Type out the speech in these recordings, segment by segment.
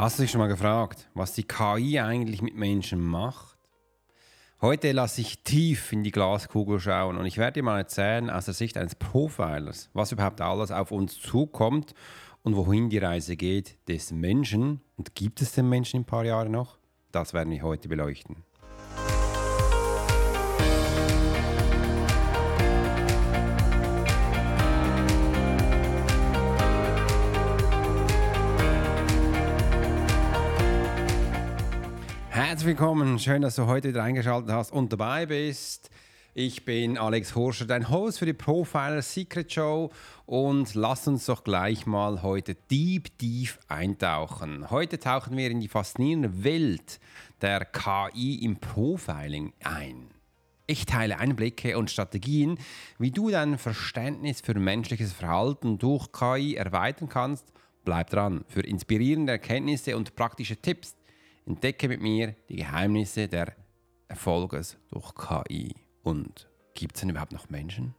Hast du dich schon mal gefragt, was die KI eigentlich mit Menschen macht? Heute lasse ich tief in die Glaskugel schauen und ich werde dir mal erzählen aus der Sicht eines Profilers, was überhaupt alles auf uns zukommt und wohin die Reise geht des Menschen. Und gibt es den Menschen in ein paar Jahren noch? Das werden wir heute beleuchten. Herzlich willkommen, schön, dass du heute wieder eingeschaltet hast und dabei bist. Ich bin Alex Horscher, dein Host für die Profiler Secret Show und lass uns doch gleich mal heute deep, deep eintauchen. Heute tauchen wir in die faszinierende Welt der KI im Profiling ein. Ich teile Einblicke und Strategien, wie du dein Verständnis für menschliches Verhalten durch KI erweitern kannst. Bleib dran für inspirierende Erkenntnisse und praktische Tipps Entdecke mit mir die Geheimnisse der Erfolges durch KI. Und gibt es denn überhaupt noch Menschen?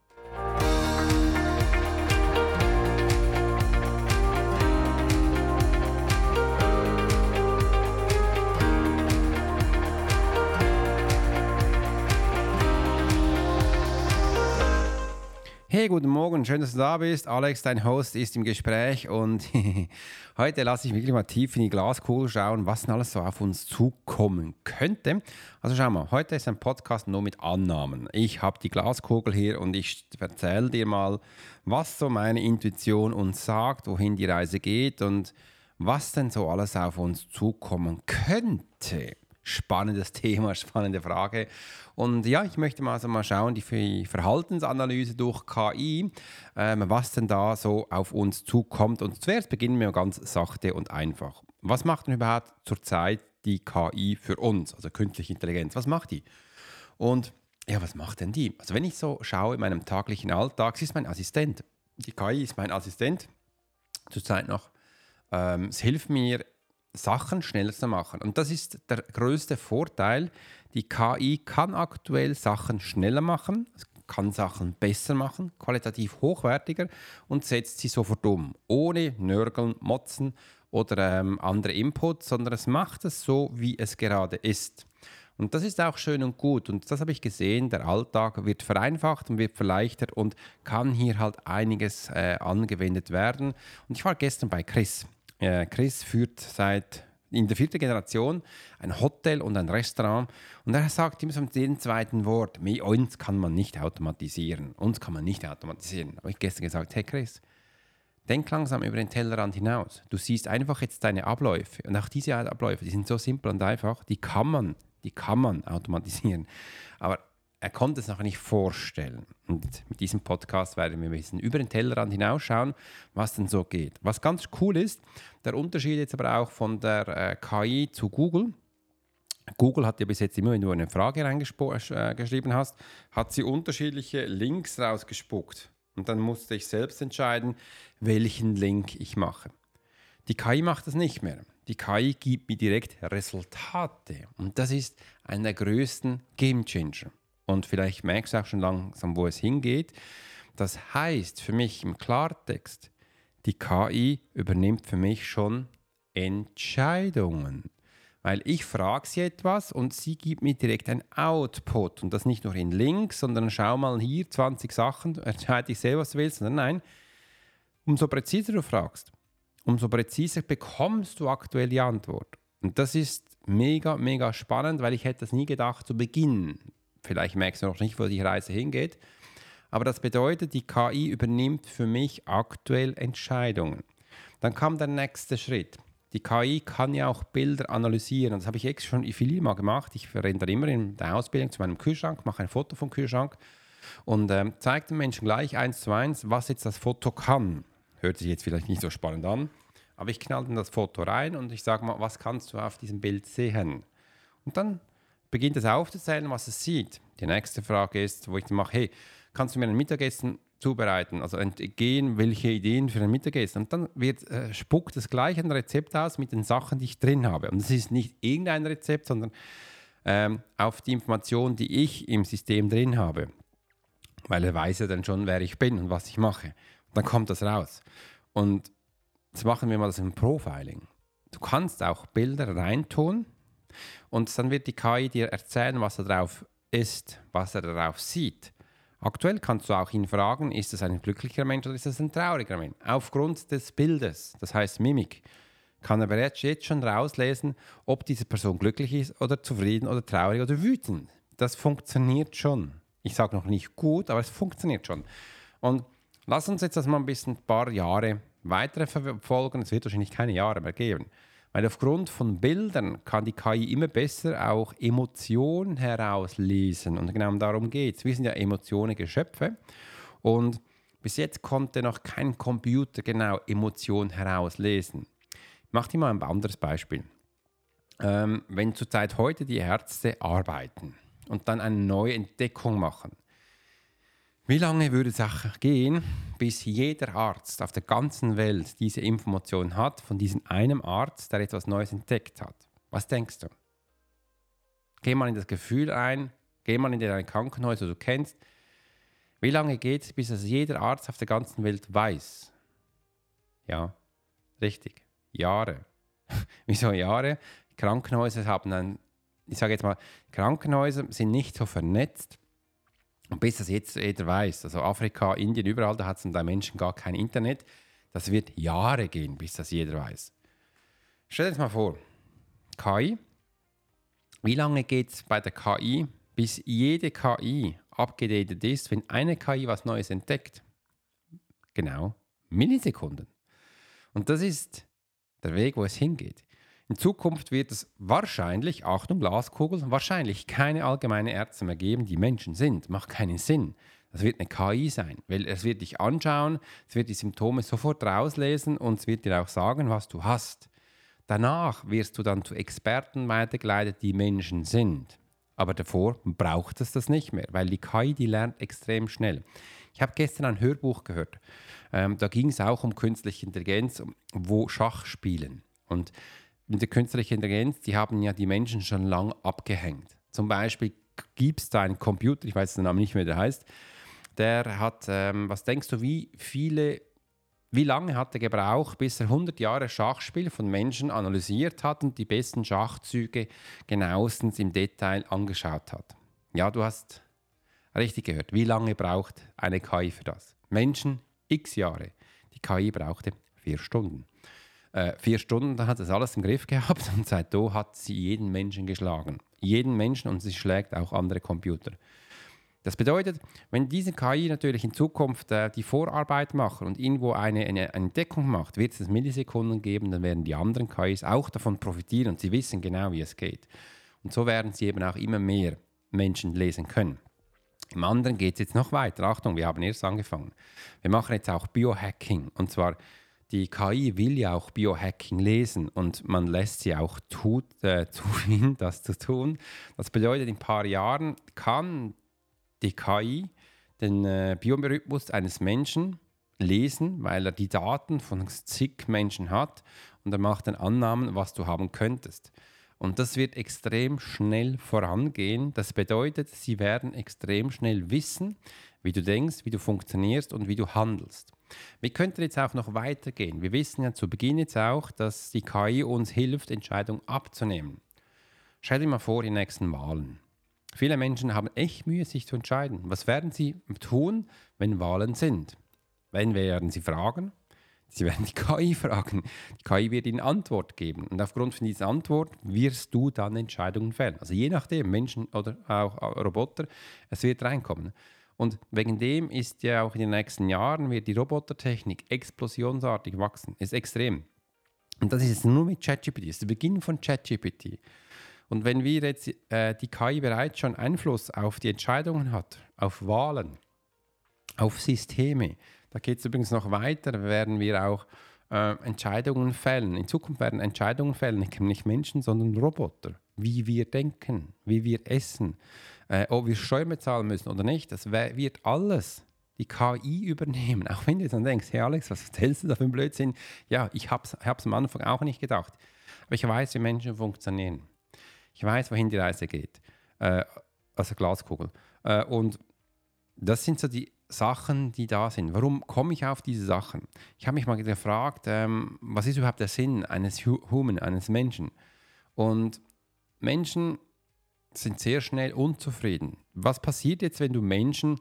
Hey, guten Morgen, schön, dass du da bist. Alex, dein Host, ist im Gespräch und heute lasse ich wirklich mal tief in die Glaskugel schauen, was denn alles so auf uns zukommen könnte. Also schau mal, heute ist ein Podcast nur mit Annahmen. Ich habe die Glaskugel hier und ich erzähle dir mal, was so meine Intuition uns sagt, wohin die Reise geht und was denn so alles auf uns zukommen könnte spannendes Thema, spannende Frage. Und ja, ich möchte mal, also mal schauen, die Verhaltensanalyse durch KI, ähm, was denn da so auf uns zukommt. Und zuerst beginnen wir ganz sachte und einfach. Was macht denn überhaupt zurzeit die KI für uns, also künstliche Intelligenz? Was macht die? Und ja, was macht denn die? Also wenn ich so schaue in meinem täglichen Alltag, sie ist mein Assistent. Die KI ist mein Assistent, zurzeit noch. Ähm, es hilft mir Sachen schneller zu machen. Und das ist der größte Vorteil. Die KI kann aktuell Sachen schneller machen, kann Sachen besser machen, qualitativ hochwertiger und setzt sie sofort um, ohne Nörgeln, Motzen oder ähm, andere Inputs, sondern es macht es so, wie es gerade ist. Und das ist auch schön und gut. Und das habe ich gesehen. Der Alltag wird vereinfacht und wird verleichtert und kann hier halt einiges äh, angewendet werden. Und ich war gestern bei Chris. Äh, Chris führt seit in der vierten Generation ein Hotel und ein Restaurant und er sagt immer so mit jedem zweiten Wort, uns kann man nicht automatisieren, uns kann man nicht automatisieren. Aber ich gestern gesagt, hey Chris, denk langsam über den Tellerrand hinaus. Du siehst einfach jetzt deine Abläufe und auch diese Abläufe, die sind so simpel und einfach, die kann man, die kann man automatisieren. Aber er konnte es noch nicht vorstellen. Und mit diesem Podcast werden wir ein bisschen über den Tellerrand hinausschauen, was denn so geht. Was ganz cool ist, der Unterschied jetzt aber auch von der äh, KI zu Google. Google hat ja bis jetzt immer, wenn du eine Frage reingeschrieben äh, hast, hat sie unterschiedliche Links rausgespuckt. Und dann musste ich selbst entscheiden, welchen Link ich mache. Die KI macht das nicht mehr. Die KI gibt mir direkt Resultate. Und das ist einer der größten Game Changer. Und vielleicht merkst du auch schon langsam, wo es hingeht. Das heißt für mich im Klartext, die KI übernimmt für mich schon Entscheidungen. Weil ich frage sie etwas und sie gibt mir direkt ein Output. Und das nicht nur in Links, sondern schau mal hier 20 Sachen, entscheide ich selber, was du willst. Sondern nein, umso präziser du fragst, umso präziser bekommst du aktuell die Antwort. Und das ist mega, mega spannend, weil ich hätte das nie gedacht zu Beginn vielleicht merkst du noch nicht, wo die Reise hingeht. Aber das bedeutet, die KI übernimmt für mich aktuell Entscheidungen. Dann kam der nächste Schritt. Die KI kann ja auch Bilder analysieren. Das habe ich extra schon viel mal gemacht. Ich dann immer in der Ausbildung zu meinem Kühlschrank, mache ein Foto vom Kühlschrank und ähm, zeige den Menschen gleich eins zu eins, was jetzt das Foto kann. Hört sich jetzt vielleicht nicht so spannend an, aber ich knall dann das Foto rein und ich sage mal, was kannst du auf diesem Bild sehen? Und dann beginnt es aufzuzählen, was es sieht. Die nächste Frage ist, wo ich dann mache, hey, kannst du mir ein Mittagessen zubereiten? Also entgehen, welche Ideen für ein Mittagessen? Und dann wird, äh, spuckt es gleich ein Rezept aus mit den Sachen, die ich drin habe. Und es ist nicht irgendein Rezept, sondern ähm, auf die Informationen, die ich im System drin habe. Weil er weiß ja dann schon, wer ich bin und was ich mache. Und dann kommt das raus. Und jetzt machen wir mal das im Profiling. Du kannst auch Bilder reintun und dann wird die KI dir erzählen, was da drauf ist, was er darauf sieht. Aktuell kannst du auch ihn fragen, ist es ein glücklicher Mensch oder ist es ein trauriger Mensch? Aufgrund des Bildes, das heißt Mimik, kann er bereits jetzt schon rauslesen, ob diese Person glücklich ist oder zufrieden oder traurig oder wütend. Das funktioniert schon. Ich sage noch nicht gut, aber es funktioniert schon. Und lass uns jetzt das mal ein bisschen ein paar Jahre weiter verfolgen. Es wird wahrscheinlich keine Jahre mehr geben. Weil aufgrund von Bildern kann die KI immer besser auch Emotionen herauslesen. Und genau darum geht es. Wir sind ja Emotionen Geschöpfe. Und bis jetzt konnte noch kein Computer genau Emotionen herauslesen. Ich mache dir mal ein anderes Beispiel. Ähm, wenn zurzeit heute die Ärzte arbeiten und dann eine neue Entdeckung machen, wie lange würde es gehen, bis jeder Arzt auf der ganzen Welt diese Information hat von diesem einen Arzt, der etwas Neues entdeckt hat? Was denkst du? Geh mal in das Gefühl ein, geh mal in dein Krankenhaus, das du kennst. Wie lange geht es, bis das jeder Arzt auf der ganzen Welt weiß? Ja, richtig. Jahre. Wieso Jahre? Krankenhäuser haben ein, ich sage jetzt mal, Krankenhäuser sind nicht so vernetzt und bis das jetzt jeder weiß, also Afrika, Indien, überall, da hat es da Menschen gar kein Internet. Das wird Jahre gehen, bis das jeder weiß. Stell dir das mal vor, KI, wie lange geht es bei der KI, bis jede KI abgedatet ist, wenn eine KI was Neues entdeckt? Genau, Millisekunden. Und das ist der Weg, wo es hingeht. In Zukunft wird es wahrscheinlich, Achtung, Glaskugel, wahrscheinlich keine allgemeine Ärzte mehr geben, die Menschen sind. Macht keinen Sinn. Das wird eine KI sein, weil es wird dich anschauen, es wird die Symptome sofort rauslesen und es wird dir auch sagen, was du hast. Danach wirst du dann zu Experten weitergeleitet, die Menschen sind. Aber davor braucht es das nicht mehr, weil die KI, die lernt extrem schnell. Ich habe gestern ein Hörbuch gehört. Ähm, da ging es auch um künstliche Intelligenz, wo Schach spielen. Und mit der künstlichen Intelligenz, die haben ja die Menschen schon lang abgehängt. Zum Beispiel gibt es da einen Computer, ich weiß den Namen nicht mehr, der heißt, der hat, ähm, was denkst du, wie viele, wie lange hat er gebraucht, bis er 100 Jahre Schachspiel von Menschen analysiert hat und die besten Schachzüge genauestens im Detail angeschaut hat? Ja, du hast richtig gehört. Wie lange braucht eine KI für das? Menschen x Jahre. Die KI brauchte vier Stunden. Äh, vier Stunden, hat es alles im Griff gehabt und seitdem hat sie jeden Menschen geschlagen. Jeden Menschen und sie schlägt auch andere Computer. Das bedeutet, wenn diese KI natürlich in Zukunft äh, die Vorarbeit macht und irgendwo eine, eine Entdeckung macht, wird es Millisekunden geben, dann werden die anderen KIs auch davon profitieren und sie wissen genau, wie es geht. Und so werden sie eben auch immer mehr Menschen lesen können. Im anderen geht es jetzt noch weiter. Achtung, wir haben erst angefangen. Wir machen jetzt auch Biohacking und zwar die KI will ja auch Biohacking lesen und man lässt sie auch tut, äh, tun, das zu tun. Das bedeutet, in ein paar Jahren kann die KI den äh, Biorhythmus eines Menschen lesen, weil er die Daten von zig Menschen hat und er macht dann Annahmen, was du haben könntest. Und das wird extrem schnell vorangehen. Das bedeutet, sie werden extrem schnell wissen, wie du denkst, wie du funktionierst und wie du handelst. Wir könnten jetzt auch noch weitergehen. Wir wissen ja zu Beginn jetzt auch, dass die KI uns hilft, Entscheidungen abzunehmen. Stell dir mal vor, die nächsten Wahlen. Viele Menschen haben echt Mühe, sich zu entscheiden. Was werden sie tun, wenn Wahlen sind? Wen werden sie fragen? Sie werden die KI fragen. Die KI wird ihnen Antwort geben. Und aufgrund von dieser Antwort wirst du dann Entscheidungen fällen. Also je nachdem, Menschen oder auch Roboter, es wird reinkommen. Und wegen dem ist ja auch in den nächsten Jahren wird die Robotertechnik explosionsartig wachsen. Ist extrem. Und das ist jetzt nur mit ChatGPT. Das ist der Beginn von ChatGPT. Und wenn wir jetzt äh, die KI bereits schon Einfluss auf die Entscheidungen hat, auf Wahlen, auf Systeme, da geht es übrigens noch weiter, werden wir auch äh, Entscheidungen fällen. In Zukunft werden Entscheidungen fällen, nicht Menschen, sondern Roboter. Wie wir denken, wie wir essen, äh, ob wir Steuern bezahlen müssen oder nicht, das wird alles die KI übernehmen. Auch wenn du dann denkst, hey Alex, was erzählst du da für einen Blödsinn? Ja, ich habe es am Anfang auch nicht gedacht. Aber ich weiß, wie Menschen funktionieren. Ich weiß, wohin die Reise geht. Äh, also Glaskugel. Äh, und das sind so die Sachen, die da sind. Warum komme ich auf diese Sachen? Ich habe mich mal gefragt, ähm, was ist überhaupt der Sinn eines Human, eines Menschen? Und Menschen sind sehr schnell unzufrieden. Was passiert jetzt, wenn du Menschen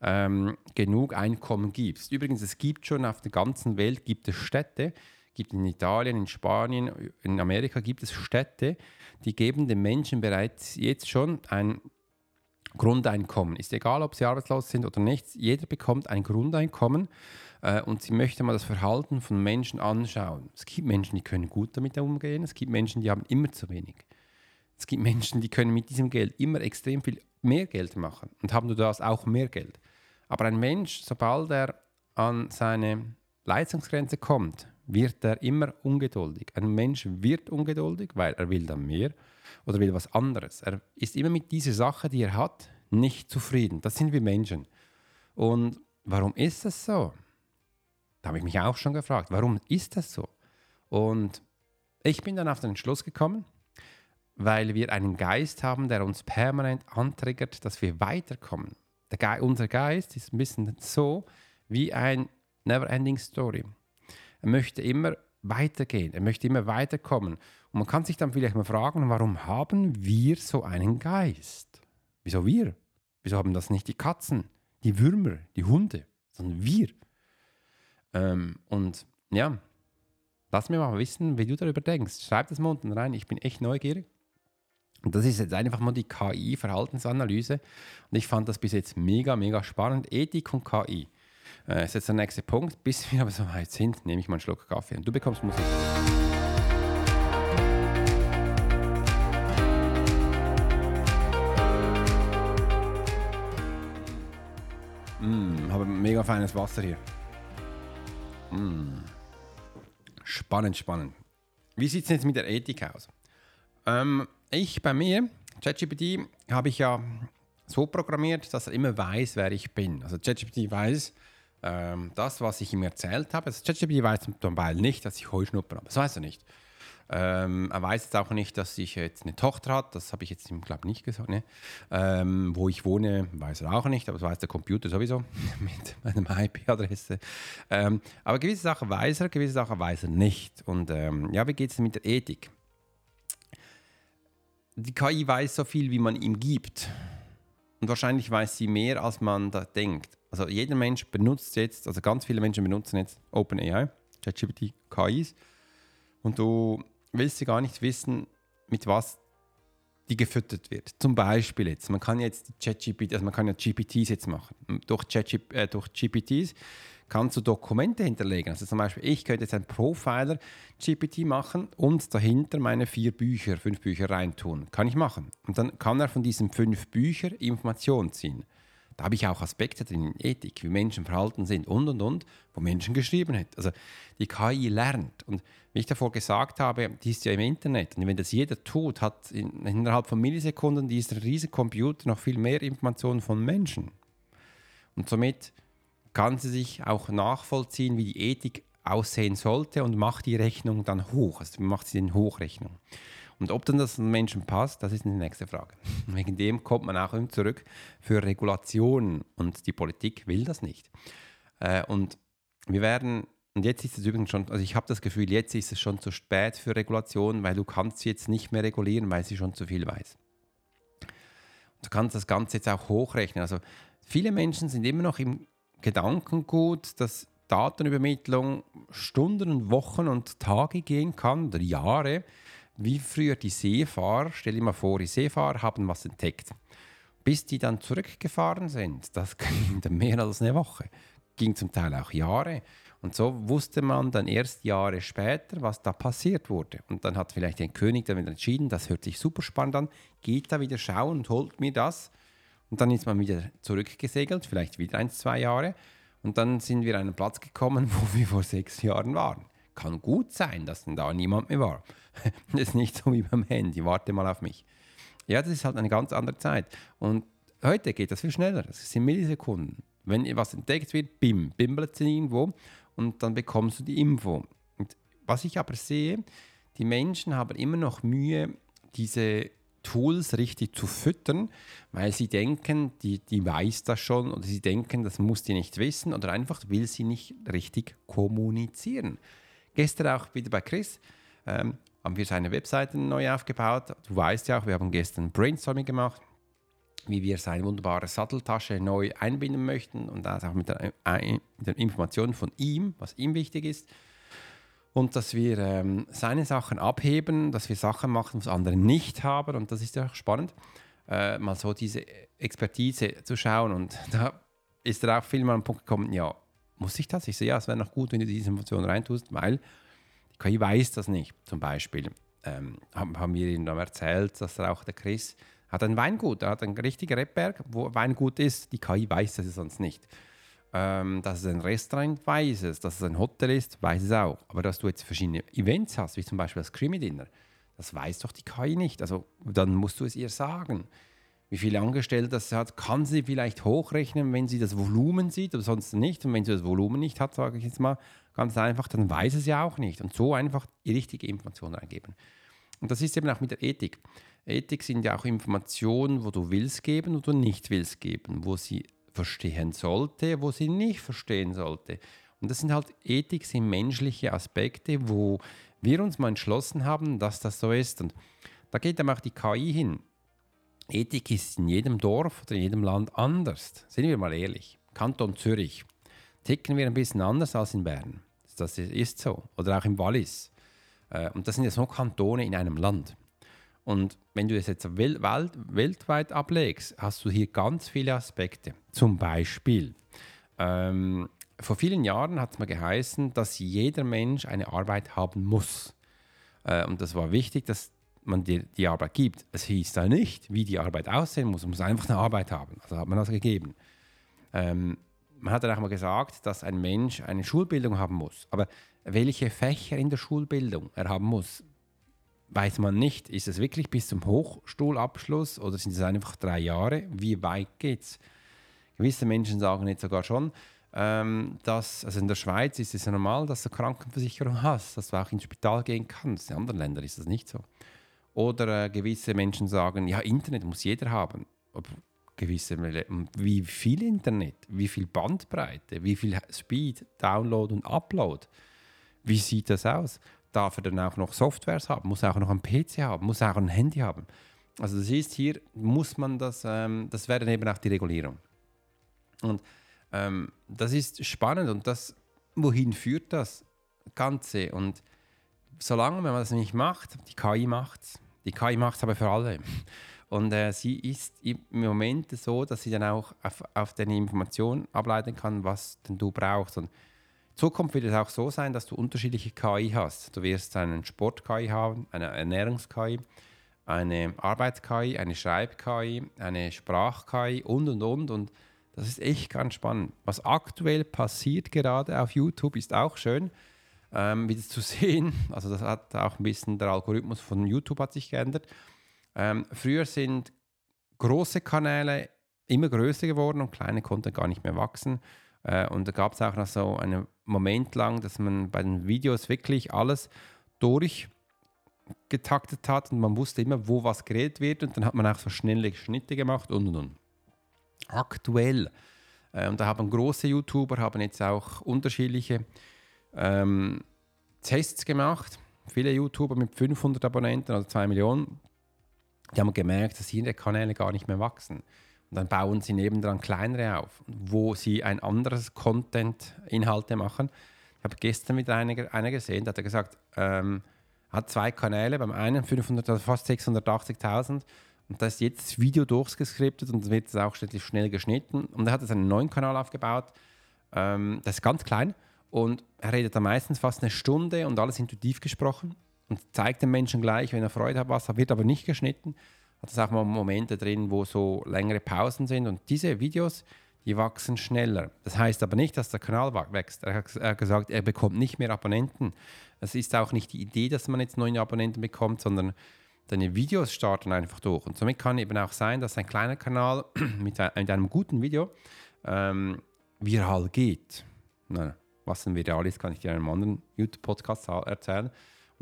ähm, genug Einkommen gibst? Übrigens, es gibt schon auf der ganzen Welt gibt es Städte, gibt in Italien, in Spanien, in Amerika gibt es Städte, die geben den Menschen bereits jetzt schon ein Grundeinkommen. Ist egal, ob sie arbeitslos sind oder nicht, jeder bekommt ein Grundeinkommen äh, und sie möchte mal das Verhalten von Menschen anschauen. Es gibt Menschen, die können gut damit umgehen, es gibt Menschen, die haben immer zu wenig. Es gibt Menschen, die können mit diesem Geld immer extrem viel mehr Geld machen und haben du das auch mehr Geld. Aber ein Mensch, sobald er an seine Leistungsgrenze kommt, wird er immer ungeduldig. Ein Mensch wird ungeduldig, weil er will dann mehr oder will was anderes. Er ist immer mit dieser Sache, die er hat, nicht zufrieden. Das sind wir Menschen. Und warum ist das so? Da habe ich mich auch schon gefragt, warum ist das so? Und ich bin dann auf den Schluss gekommen, weil wir einen Geist haben, der uns permanent antriggert, dass wir weiterkommen. Ge unser Geist ist ein bisschen so wie ein Never-Ending Story. Er möchte immer weitergehen, er möchte immer weiterkommen. Und man kann sich dann vielleicht mal fragen, warum haben wir so einen Geist? Wieso wir? Wieso haben das nicht die Katzen, die Würmer, die Hunde, sondern wir? Ähm, und ja, lass mir mal wissen, wie du darüber denkst. Schreib das mal unten rein, ich bin echt neugierig. Das ist jetzt einfach mal die KI-Verhaltensanalyse. Und ich fand das bis jetzt mega, mega spannend. Ethik und KI. Äh, ist jetzt der nächste Punkt. Bis wir aber so weit sind, nehme ich mal einen Schluck Kaffee und du bekommst Musik. Mm, habe mega feines Wasser hier. Mm. Spannend, spannend. Wie sieht es jetzt mit der Ethik aus? Ähm, ich bei mir, ChatGPT, habe ich ja so programmiert, dass er immer weiß, wer ich bin. Also ChatGPT weiß, ähm, das, was ich ihm erzählt habe, also ChatGPT weiß zum Beispiel nicht, dass ich Heuschnupfen habe. Das weiß er nicht. Ähm, er weiß jetzt auch nicht, dass ich jetzt eine Tochter habe, das habe ich jetzt ihm, glaube ich, nicht gesagt. Ne? Ähm, wo ich wohne, weiß er auch nicht, aber das weiß der Computer sowieso mit meiner IP-Adresse. Ähm, aber gewisse Sachen weiß er, gewisse Sachen weiß er nicht. Und ähm, ja, wie geht es mit der Ethik? Die KI weiß so viel, wie man ihm gibt. Und wahrscheinlich weiß sie mehr, als man da denkt. Also jeder Mensch benutzt jetzt, also ganz viele Menschen benutzen jetzt OpenAI, ChatGPT, KIs. Und du willst sie gar nicht wissen, mit was die gefüttert wird. Zum Beispiel jetzt, man kann jetzt ChatGPT, also man kann ja GPTs jetzt machen. Durch, ChatGPT, äh, kannst du Dokumente hinterlegen. Also zum Beispiel, ich könnte jetzt ein Profiler GPT machen und dahinter meine vier Bücher, fünf Bücher reintun. Kann ich machen. Und dann kann er von diesen fünf Büchern Informationen ziehen. Da habe ich auch Aspekte drin in Ethik, wie Menschen verhalten sind und und und, wo Menschen geschrieben hat. Also die KI lernt. Und wie ich davor gesagt habe, die ist ja im Internet. Und wenn das jeder tut, hat in, innerhalb von Millisekunden dieser riesige Computer noch viel mehr Informationen von Menschen. Und somit kann sie sich auch nachvollziehen, wie die Ethik aussehen sollte und macht die Rechnung dann hoch. Also macht sie den Hochrechnung. Und ob dann das den Menschen passt, das ist die nächste Frage. Wegen dem kommt man auch zurück für Regulationen und die Politik will das nicht. Äh, und wir werden, und jetzt ist es übrigens schon, also ich habe das Gefühl, jetzt ist es schon zu spät für Regulationen, weil du kannst sie jetzt nicht mehr regulieren, weil sie schon zu viel weiß. Du kannst das Ganze jetzt auch hochrechnen. Also viele Menschen sind immer noch im Gedankengut, dass Datenübermittlung Stunden und Wochen und Tage gehen kann oder Jahre, wie früher die Seefahrer, stell dir mal vor, die Seefahrer haben was entdeckt. Bis die dann zurückgefahren sind, das ging dann mehr als eine Woche, ging zum Teil auch Jahre. Und so wusste man dann erst Jahre später, was da passiert wurde. Und dann hat vielleicht ein König damit entschieden, das hört sich super spannend an, geht da wieder schauen und holt mir das. Und dann ist man wieder zurückgesegelt, vielleicht wieder ein, zwei Jahre. Und dann sind wir an einen Platz gekommen, wo wir vor sechs Jahren waren. Kann gut sein, dass dann da niemand mehr war. das ist nicht so wie beim Handy, warte mal auf mich. Ja, das ist halt eine ganz andere Zeit. Und heute geht das viel schneller. Das sind Millisekunden. Wenn etwas entdeckt wird, bim, bimbelt es irgendwo und dann bekommst du die Info. Und was ich aber sehe, die Menschen haben immer noch Mühe, diese Tools richtig zu füttern, weil sie denken, die, die weiß das schon oder sie denken, das muss die nicht wissen oder einfach will sie nicht richtig kommunizieren. Gestern auch wieder bei Chris ähm, haben wir seine Webseite neu aufgebaut. Du weißt ja auch, wir haben gestern Brainstorming gemacht, wie wir seine wunderbare Satteltasche neu einbinden möchten und das auch mit äh, mit der Information von ihm, was ihm wichtig ist und dass wir ähm, seine Sachen abheben, dass wir Sachen machen, was andere nicht haben. Und das ist ja auch spannend, äh, mal so diese Expertise zu schauen. Und da ist er auch viel mal am Punkt gekommen, ja, muss ich das? Ich sehe, ja, es wäre noch gut, wenn du diese Informationen reintust, weil die KI weiß das nicht. Zum Beispiel ähm, haben, haben wir ihm dann erzählt, dass er auch der Chris hat ein Weingut, er hat ein richtiger Rebberg, wo Weingut ist. Die KI weiß das sonst nicht. Ähm, dass es ein Restaurant weiß es, dass es ein Hotel ist, weiß es auch. Aber dass du jetzt verschiedene Events hast, wie zum Beispiel das Creamy Dinner, das weiß doch die KI nicht. Also dann musst du es ihr sagen. Wie viele Angestellte das hat, kann sie vielleicht hochrechnen, wenn sie das Volumen sieht oder sonst nicht. Und wenn sie das Volumen nicht hat, sage ich jetzt mal ganz einfach, dann weiß es ja auch nicht. Und so einfach die richtige Information reingeben. Und das ist eben auch mit der Ethik. Ethik sind ja auch Informationen, wo du willst geben oder nicht willst geben, wo sie verstehen sollte, wo sie nicht verstehen sollte. Und das sind halt Ethik, sind menschliche Aspekte, wo wir uns mal entschlossen haben, dass das so ist. Und da geht dann auch die KI hin. Ethik ist in jedem Dorf oder in jedem Land anders. Sind wir mal ehrlich. Kanton Zürich ticken wir ein bisschen anders als in Bern. Das ist so. Oder auch im Wallis. Äh, und das sind ja so Kantone in einem Land. Und wenn du es jetzt wel weltweit ablegst, hast du hier ganz viele Aspekte. Zum Beispiel, ähm, vor vielen Jahren hat es mal geheißen, dass jeder Mensch eine Arbeit haben muss. Äh, und das war wichtig, dass man dir die Arbeit gibt. Es hieß da nicht, wie die Arbeit aussehen muss. Man muss einfach eine Arbeit haben. Also hat man das gegeben. Ähm, man hat dann auch mal gesagt, dass ein Mensch eine Schulbildung haben muss. Aber welche Fächer in der Schulbildung er haben muss, weiß man nicht, ist es wirklich bis zum Hochschulabschluss oder sind es einfach drei Jahre? Wie weit geht's? Gewisse Menschen sagen jetzt sogar schon, ähm, dass, also in der Schweiz ist es ja normal, dass du Krankenversicherung hast, dass du auch ins Spital gehen kannst. In anderen Ländern ist das nicht so. Oder äh, gewisse Menschen sagen, ja, Internet muss jeder haben. Ob gewisse, wie viel Internet, wie viel Bandbreite, wie viel Speed, Download und Upload. Wie sieht das aus? Darf er dann auch noch Softwares haben, muss auch noch einen PC haben, muss auch ein Handy haben. Also das ist hier, muss man das, ähm, das wäre dann eben auch die Regulierung. Und ähm, das ist spannend und das, wohin führt das Ganze? Und solange man das nicht macht, die KI macht die KI macht es aber für alle. Und äh, sie ist im Moment so, dass sie dann auch auf, auf deine Information ableiten kann, was denn du brauchst. Und Zukunft wird es auch so sein, dass du unterschiedliche KI hast. Du wirst einen Sport-KI haben, eine Ernährungs-KI, eine Arbeits-KI, eine Schreib-KI, eine Sprach-KI und und und. Und das ist echt ganz spannend. Was aktuell passiert gerade auf YouTube ist auch schön, ähm, wieder zu sehen. Also das hat auch ein bisschen der Algorithmus von YouTube hat sich geändert. Ähm, früher sind große Kanäle immer größer geworden und kleine konnten gar nicht mehr wachsen. Äh, und da gab es auch noch so einen Moment lang, dass man bei den Videos wirklich alles durchgetaktet hat und man wusste immer, wo was geredet wird und dann hat man auch so schnelle Schnitte gemacht und und und. Aktuell, äh, und da haben große YouTuber haben jetzt auch unterschiedliche ähm, Tests gemacht. Viele YouTuber mit 500 Abonnenten, also 2 Millionen, die haben gemerkt, dass ihre Kanäle gar nicht mehr wachsen. Und dann bauen sie nebendran kleinere auf, wo sie ein anderes Content-Inhalte machen. Ich habe gestern mit einer, einer gesehen, der hat gesagt, ähm, hat zwei Kanäle, beim einen 500, also fast 680.000 und da ist jetzt das Video durchgeskriptet und wird es auch schnell geschnitten. Und er hat jetzt einen neuen Kanal aufgebaut, ähm, das ist ganz klein und er redet da meistens fast eine Stunde und alles intuitiv gesprochen und zeigt den Menschen gleich, wenn er Freude hat, was, wird aber nicht geschnitten hat es auch mal Momente drin, wo so längere Pausen sind und diese Videos, die wachsen schneller. Das heißt aber nicht, dass der Kanal wächst. Er hat gesagt, er bekommt nicht mehr Abonnenten. Es ist auch nicht die Idee, dass man jetzt neue Abonnenten bekommt, sondern deine Videos starten einfach durch. Und somit kann eben auch sein, dass ein kleiner Kanal mit, einem guten Video ähm, viral geht. Na, was denn viral ist, kann ich dir in einem anderen YouTube-Podcast erzählen.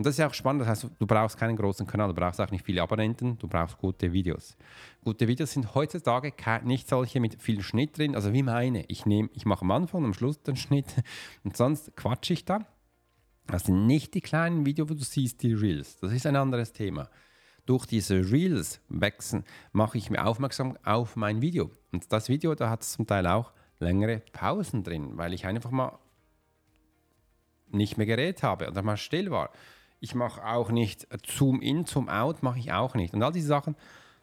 Und das ist auch spannend, das heißt, du brauchst keinen großen Kanal, du brauchst auch nicht viele Abonnenten, du brauchst gute Videos. Gute Videos sind heutzutage nicht solche mit viel Schnitt drin, also wie meine. Ich, nehm, ich mache am Anfang am Schluss den Schnitt und sonst quatsche ich da. Das sind nicht die kleinen Videos, wo du siehst, die Reels. Das ist ein anderes Thema. Durch diese Reels wechseln mache ich mir aufmerksam auf mein Video. Und das Video, da hat es zum Teil auch längere Pausen drin, weil ich einfach mal nicht mehr geredet habe oder mal still war. Ich mache auch nicht Zoom in, Zoom out, mache ich auch nicht. Und all diese Sachen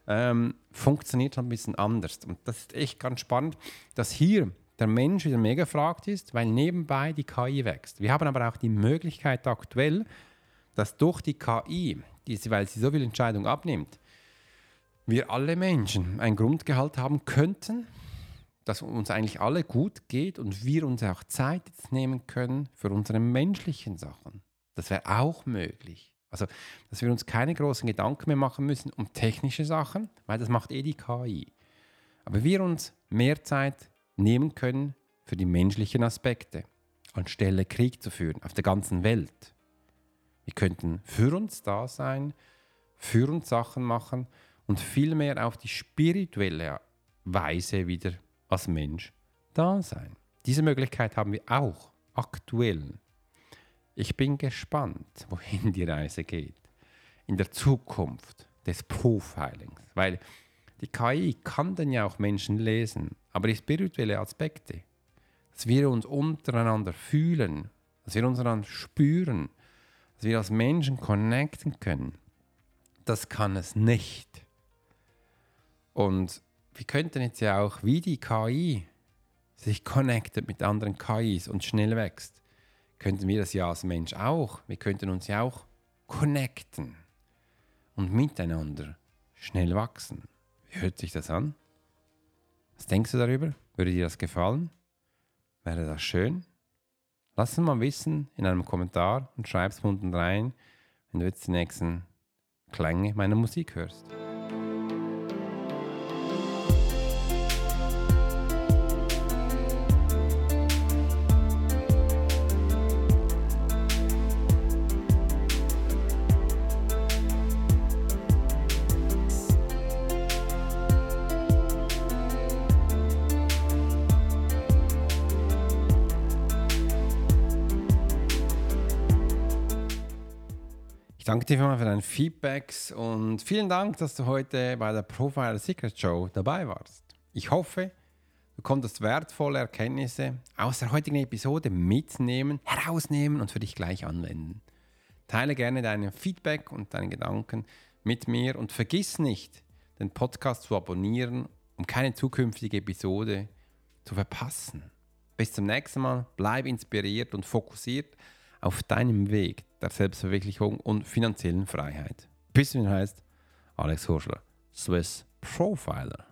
ähm, funktioniert ein bisschen anders. Und das ist echt ganz spannend, dass hier der Mensch wieder mehr gefragt ist, weil nebenbei die KI wächst. Wir haben aber auch die Möglichkeit aktuell, dass durch die KI, die, weil sie so viel Entscheidung abnimmt, wir alle Menschen ein Grundgehalt haben könnten, dass uns eigentlich alle gut geht und wir uns auch Zeit nehmen können für unsere menschlichen Sachen. Das wäre auch möglich. Also, dass wir uns keine großen Gedanken mehr machen müssen um technische Sachen, weil das macht eh die KI. Aber wir uns mehr Zeit nehmen können für die menschlichen Aspekte, anstelle Krieg zu führen auf der ganzen Welt. Wir könnten für uns da sein, für uns Sachen machen und vielmehr auf die spirituelle Weise wieder als Mensch da sein. Diese Möglichkeit haben wir auch aktuell. Ich bin gespannt, wohin die Reise geht. In der Zukunft des Profilings. Weil die KI kann dann ja auch Menschen lesen, aber die spirituelle Aspekte, dass wir uns untereinander fühlen, dass wir uns untereinander spüren, dass wir als Menschen connecten können, das kann es nicht. Und wir könnten jetzt ja auch, wie die KI sich connectet mit anderen KIs und schnell wächst, könnten wir das ja als Mensch auch. Wir könnten uns ja auch connecten und miteinander schnell wachsen. Wie hört sich das an? Was denkst du darüber? Würde dir das gefallen? Wäre das schön? Lass es mal wissen in einem Kommentar und schreib es unten rein, wenn du jetzt die nächsten Klänge meiner Musik hörst. Danke dir für deine Feedbacks und vielen Dank, dass du heute bei der Profile Secret Show dabei warst. Ich hoffe, du konntest wertvolle Erkenntnisse aus der heutigen Episode mitnehmen, herausnehmen und für dich gleich anwenden. Teile gerne deine Feedback und deine Gedanken mit mir und vergiss nicht, den Podcast zu abonnieren, um keine zukünftige Episode zu verpassen. Bis zum nächsten Mal, bleib inspiriert und fokussiert auf deinem Weg der Selbstverwirklichung und finanziellen Freiheit. Bis heißt Alex Horschler, Swiss Profiler.